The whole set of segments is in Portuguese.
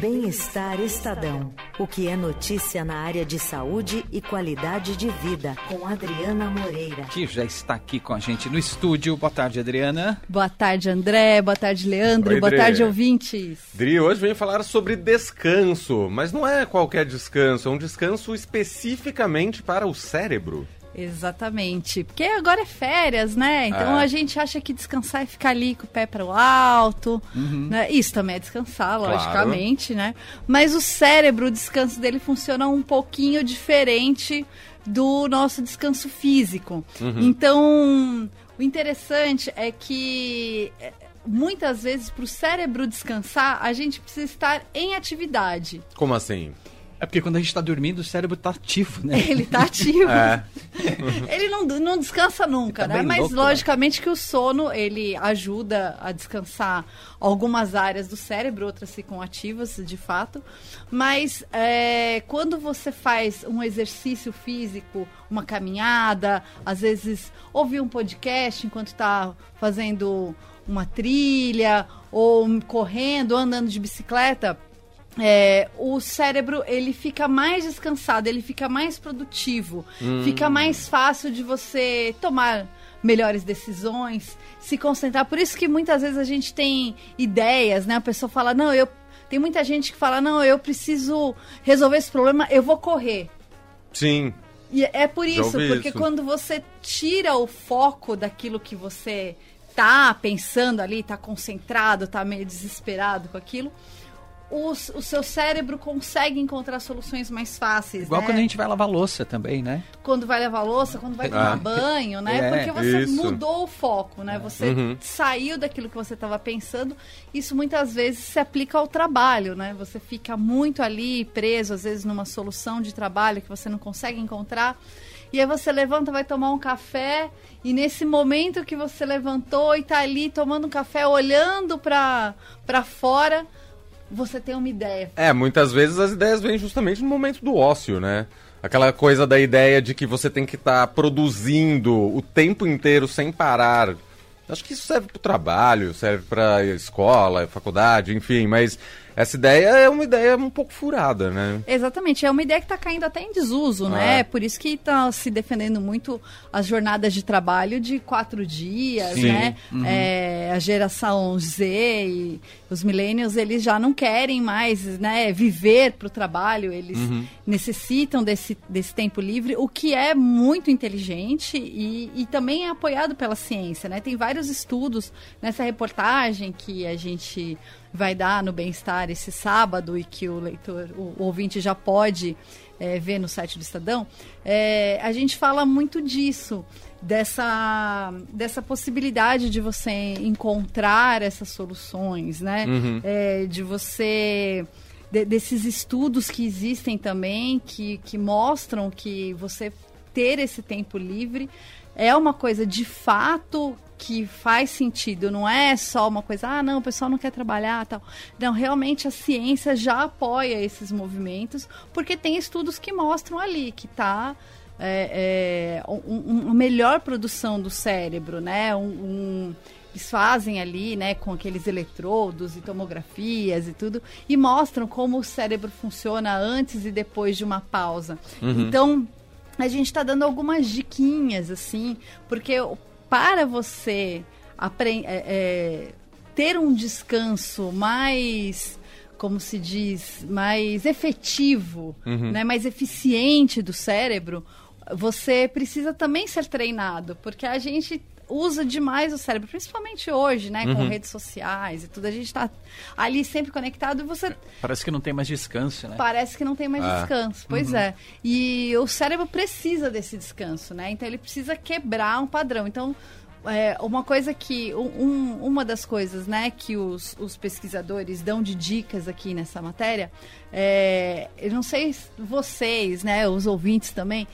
Bem-Estar Estadão. O que é notícia na área de saúde e qualidade de vida, com Adriana Moreira. Que já está aqui com a gente no estúdio. Boa tarde, Adriana. Boa tarde, André. Boa tarde, Leandro. Oi, Boa tarde, ouvintes. Dri, hoje vem falar sobre descanso, mas não é qualquer descanso, é um descanso especificamente para o cérebro. Exatamente. Porque agora é férias, né? Então É. a gente acha que descansar é ficar ali com o pé para o alto. né? Isso também é descansar, Claro. logicamente, né? Mas o cérebro, o descanso dele funciona um pouquinho diferente do nosso descanso físico. Então, o interessante é que é, muitas vezes para o cérebro descansar, a gente precisa estar em atividade. Como assim? É porque quando a gente está dormindo, o cérebro está ativo, né? Ele tá ativo. É. Ele não, não descansa nunca, tá né? Mas louco, né? logicamente que o sono ele ajuda a descansar algumas áreas do cérebro, outras ficam ativas de fato. Mas é, quando você faz um exercício físico, uma caminhada, às vezes ouvir um podcast enquanto está fazendo uma trilha, ou correndo, ou andando de bicicleta, é, o cérebro ele fica mais descansado, ele fica mais produtivo, fica mais fácil de você tomar melhores decisões, se concentrar. Por isso que muitas vezes a gente tem ideias, né? A pessoa fala, não, eu tem muita gente que fala, não, eu preciso resolver esse problema, eu vou correr. Sim. E é por isso, porque isso. quando você tira o foco daquilo que você tá pensando ali, tá concentrado, tá meio desesperado com aquilo, o, o seu cérebro consegue encontrar soluções mais fáceis. Igual né? quando a gente vai lavar louça também, né? Quando vai lavar louça, quando vai tomar Ah. banho, né? É, Porque você isso. mudou o foco, né? Você Uhum. saiu daquilo que você estava pensando. Isso muitas vezes se aplica ao trabalho, né? Você fica muito ali preso, às vezes, numa solução de trabalho que você não consegue encontrar. E aí você levanta, vai tomar um café, e nesse momento que você levantou e tá ali tomando um café, olhando para fora, você tem uma ideia. É, muitas vezes as ideias vêm justamente no momento do ócio, né? Aquela coisa da ideia de que você tem que estar produzindo o tempo inteiro sem parar. Acho que isso serve para o trabalho, serve para escola, faculdade, enfim, mas essa ideia é uma ideia um pouco furada, né? Exatamente, é uma ideia que está caindo até em desuso, né? É. Por isso que está se defendendo muito as jornadas de trabalho de quatro dias, Sim. né? É, a geração Z e os millennials, eles já não querem mais né, viver para o trabalho, eles necessitam desse, desse tempo livre, o que é muito inteligente e, e também é apoiado pela ciência, né? Tem vários estudos nessa reportagem que a gente vai dar no Bem-Estar esse sábado e que o leitor, o, o ouvinte já pode é, ver no site do Estadão, é, a gente fala muito disso, dessa, dessa possibilidade de você encontrar essas soluções, né? É, de você de- desses estudos que existem também que, que mostram que você ter esse tempo livre é uma coisa de fato que faz sentido, não é só uma coisa, ah, não, o pessoal não quer trabalhar tal. Não, realmente a ciência já apoia esses movimentos, porque tem estudos que mostram ali que está é, é, um- um- uma melhor produção do cérebro, né? Um, um- eles fazem ali, né, com aqueles eletrodos e tomografias e tudo, e mostram como o cérebro funciona antes e depois de uma pausa. Então, a gente está dando algumas diquinhas, assim, porque para você é, é, ter um descanso mais, como se diz, mais efetivo, né, mais eficiente do cérebro, você precisa também ser treinado, porque a gente usa demais o cérebro, principalmente hoje, né, com redes sociais e tudo, a gente está ali sempre conectado e você Parece que não tem mais descanso, né? Parece que não tem mais Ah. descanso. Pois é. E o cérebro precisa desse descanso, né? Então ele precisa quebrar um padrão. Então, é, uma coisa que. um- uma das coisas, né, que os, os pesquisadores dão de dicas aqui nessa matéria, é, eu não sei se vocês, né, os ouvintes também.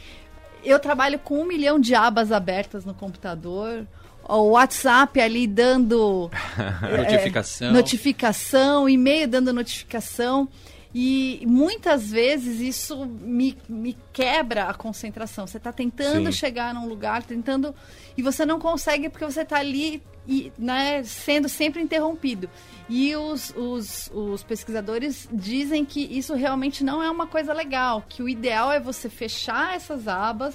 Eu trabalho com um milhão de abas abertas no computador. O WhatsApp ali dando é, Notificação. notificação, e-mail dando notificação. E muitas vezes isso me, me quebra a concentração. Você está tentando Sim. chegar num lugar, tentando. E você não consegue porque você está ali e, né, sendo sempre interrompido. E os, os, os, pesquisadores dizem que isso realmente não é uma coisa legal, que o ideal é você fechar essas abas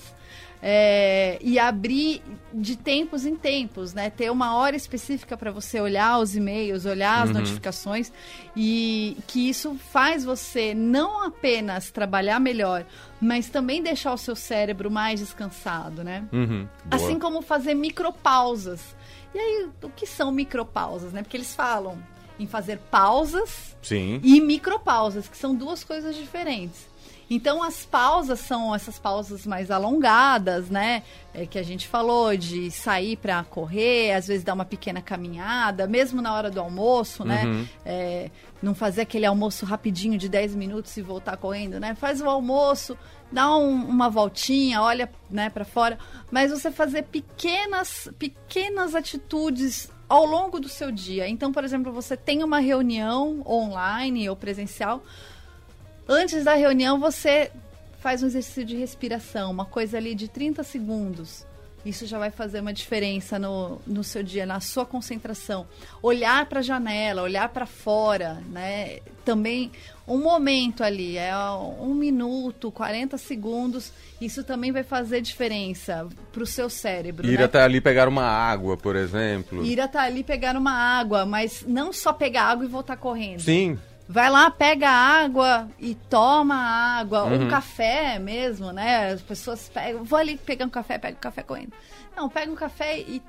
é, e abrir de tempos em tempos, né? Ter uma hora específica para você olhar os e-mails, olhar as uhum. notificações e que isso faz você não apenas trabalhar melhor, mas também deixar o seu cérebro mais descansado, né? Uhum. Assim como fazer micropausas. E aí, o que são micropausas, né? Porque eles falam em fazer pausas Sim. e micropausas, que são duas coisas diferentes. Então as pausas são essas pausas mais alongadas, né? É, que a gente falou de sair para correr, às vezes dar uma pequena caminhada, mesmo na hora do almoço, né? Uhum. É, não fazer aquele almoço rapidinho de 10 minutos e voltar correndo, né? Faz o almoço, dá um, uma voltinha, olha né, para fora, mas você fazer pequenas, pequenas atitudes ao longo do seu dia. Então, por exemplo, você tem uma reunião online ou presencial, Antes da reunião, você faz um exercício de respiração, uma coisa ali de 30 segundos. Isso já vai fazer uma diferença no, no seu dia, na sua concentração. Olhar para a janela, olhar para fora, né? Também um momento ali, é um minuto, 40 segundos. Isso também vai fazer diferença para o seu cérebro. Ir né? até ali pegar uma água, por exemplo. Ir até ali pegar uma água, mas não só pegar água e voltar correndo. Sim, Vai lá, pega água e toma água, uhum. um café mesmo, né? As pessoas pegam, vou ali pegar um café, pega o um café correndo. Não, pega um café e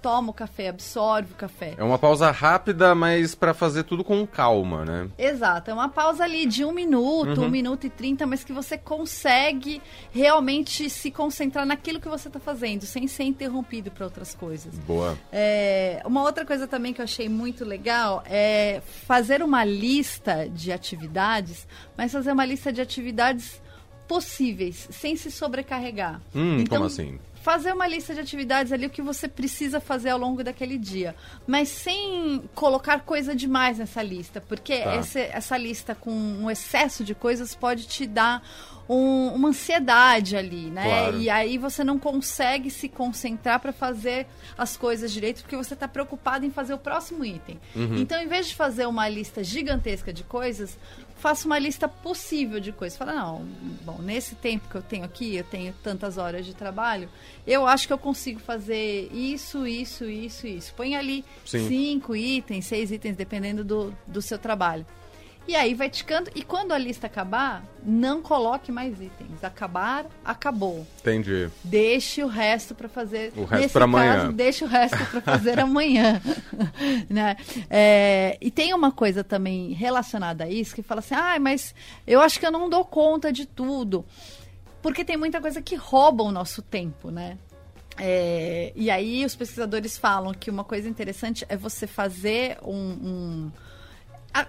toma o café, absorve o café. É uma pausa rápida, mas para fazer tudo com calma, né? Exato, é uma pausa ali de um minuto, uhum. um minuto e trinta, mas que você consegue realmente se concentrar naquilo que você está fazendo, sem ser interrompido por outras coisas. Boa. É, uma outra coisa também que eu achei muito legal é fazer uma lista de atividades, mas fazer uma lista de atividades possíveis, sem se sobrecarregar. Hum, então, como assim? Fazer uma lista de atividades ali, o que você precisa fazer ao longo daquele dia. Mas sem colocar coisa demais nessa lista, porque tá. essa, essa lista com um excesso de coisas pode te dar um, uma ansiedade ali, né? Claro. E aí você não consegue se concentrar para fazer as coisas direito, porque você está preocupado em fazer o próximo item. Uhum. Então, em vez de fazer uma lista gigantesca de coisas, faça uma lista possível de coisas. Fala, não, bom, nesse tempo que eu tenho aqui, eu tenho tantas horas de trabalho, eu acho que eu consigo fazer isso, isso, isso, isso. Põe ali Sim. cinco itens, seis itens, dependendo do, do seu trabalho. E aí vai ticando. E quando a lista acabar, não coloque mais itens. Acabar, acabou. Entendi. Deixe o resto para fazer. O resto para amanhã. Deixe o resto para fazer amanhã. né? É, e tem uma coisa também relacionada a isso que fala assim: ah, mas eu acho que eu não dou conta de tudo. Porque tem muita coisa que rouba o nosso tempo, né? É, e aí os pesquisadores falam que uma coisa interessante é você fazer um, um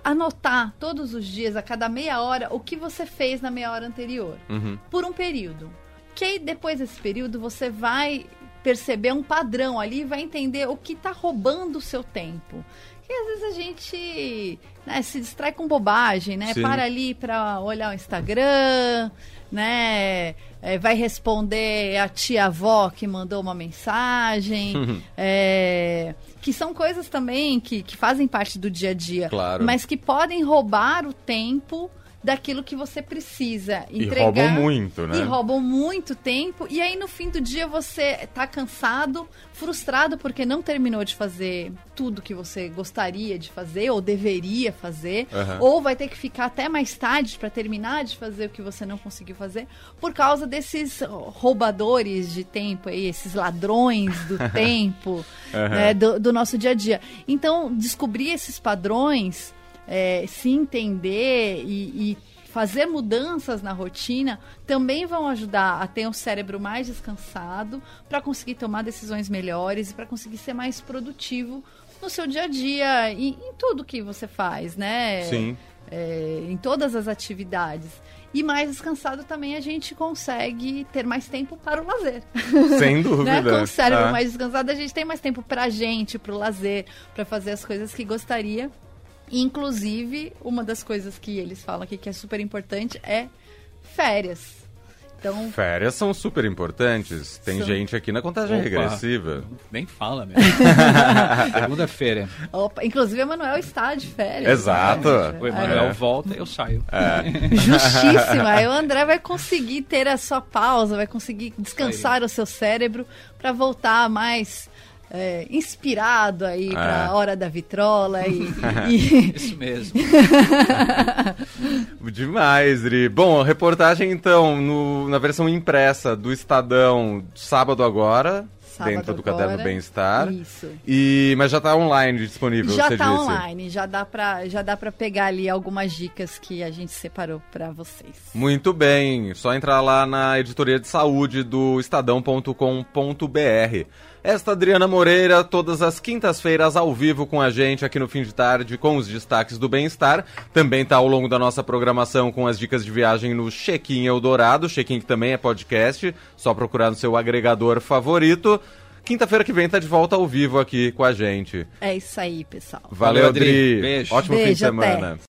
anotar todos os dias, a cada meia hora, o que você fez na meia hora anterior. Uhum. Por um período. Que aí, depois desse período, você vai perceber um padrão ali e vai entender o que está roubando o seu tempo. Que às vezes a gente né, se distrai com bobagem, né? Sim. Para ali para olhar o Instagram, né? É, vai responder a tia-avó que mandou uma mensagem. Uhum. É, que são coisas também que, que fazem parte do dia a dia. Claro. Mas que podem roubar o tempo daquilo que você precisa entregar. E roubam muito, né? E roubam muito tempo. E aí, no fim do dia, você tá cansado, frustrado porque não terminou de fazer tudo que você gostaria de fazer ou deveria fazer. Uhum. Ou vai ter que ficar até mais tarde para terminar de fazer o que você não conseguiu fazer por causa desses roubadores de tempo aí, esses ladrões do tempo uhum. né, do, do nosso dia a dia. Então, descobrir esses padrões é, se entender e, e fazer mudanças na rotina também vão ajudar a ter um cérebro mais descansado para conseguir tomar decisões melhores e para conseguir ser mais produtivo no seu dia a dia e em tudo que você faz, né? Sim. É, em todas as atividades. E mais descansado também a gente consegue ter mais tempo para o lazer. Sem dúvida. né? Com o cérebro ah. mais descansado, a gente tem mais tempo para a gente, para o lazer, para fazer as coisas que gostaria Inclusive, uma das coisas que eles falam aqui que é super importante é férias. Então, Férias são super importantes. Tem São. gente aqui na contagem Opa. regressiva. Nem fala mesmo. Segunda-feira. opa, inclusive, o Emanuel está de férias. Exato. né? O Emanuel É. volta, eu saio. Justíssima. Aí o André vai conseguir ter a sua pausa, vai conseguir descansar o seu cérebro para voltar mais é, inspirado aí para a hora da vitrola e, e- Isso mesmo. Demais, Dri. Bom, reportagem então no- na versão impressa do Estadão, sábado agora, Sábado dentro do agora. Caderno Bem-Estar. Isso. E mas já tá online disponível, já tá disse. online, já dá para já dá para pegar ali algumas dicas que a gente separou para vocês. Muito bem, só entrar lá na editoria de saúde do estadão.com.br. Esta Adriana Moreira, todas as quintas-feiras ao vivo com a gente aqui no fim de tarde com os destaques do bem-estar. Também tá ao longo da nossa programação com as dicas de viagem no Check-in Eldorado, Check-in que também é podcast, só procurar no seu agregador favorito. Quinta-feira que vem tá de volta ao vivo aqui com a gente. É isso aí, pessoal. Valeu, Valeu, Adri. Adri. Beijo. Ótimo fim de Beijo, até. semana.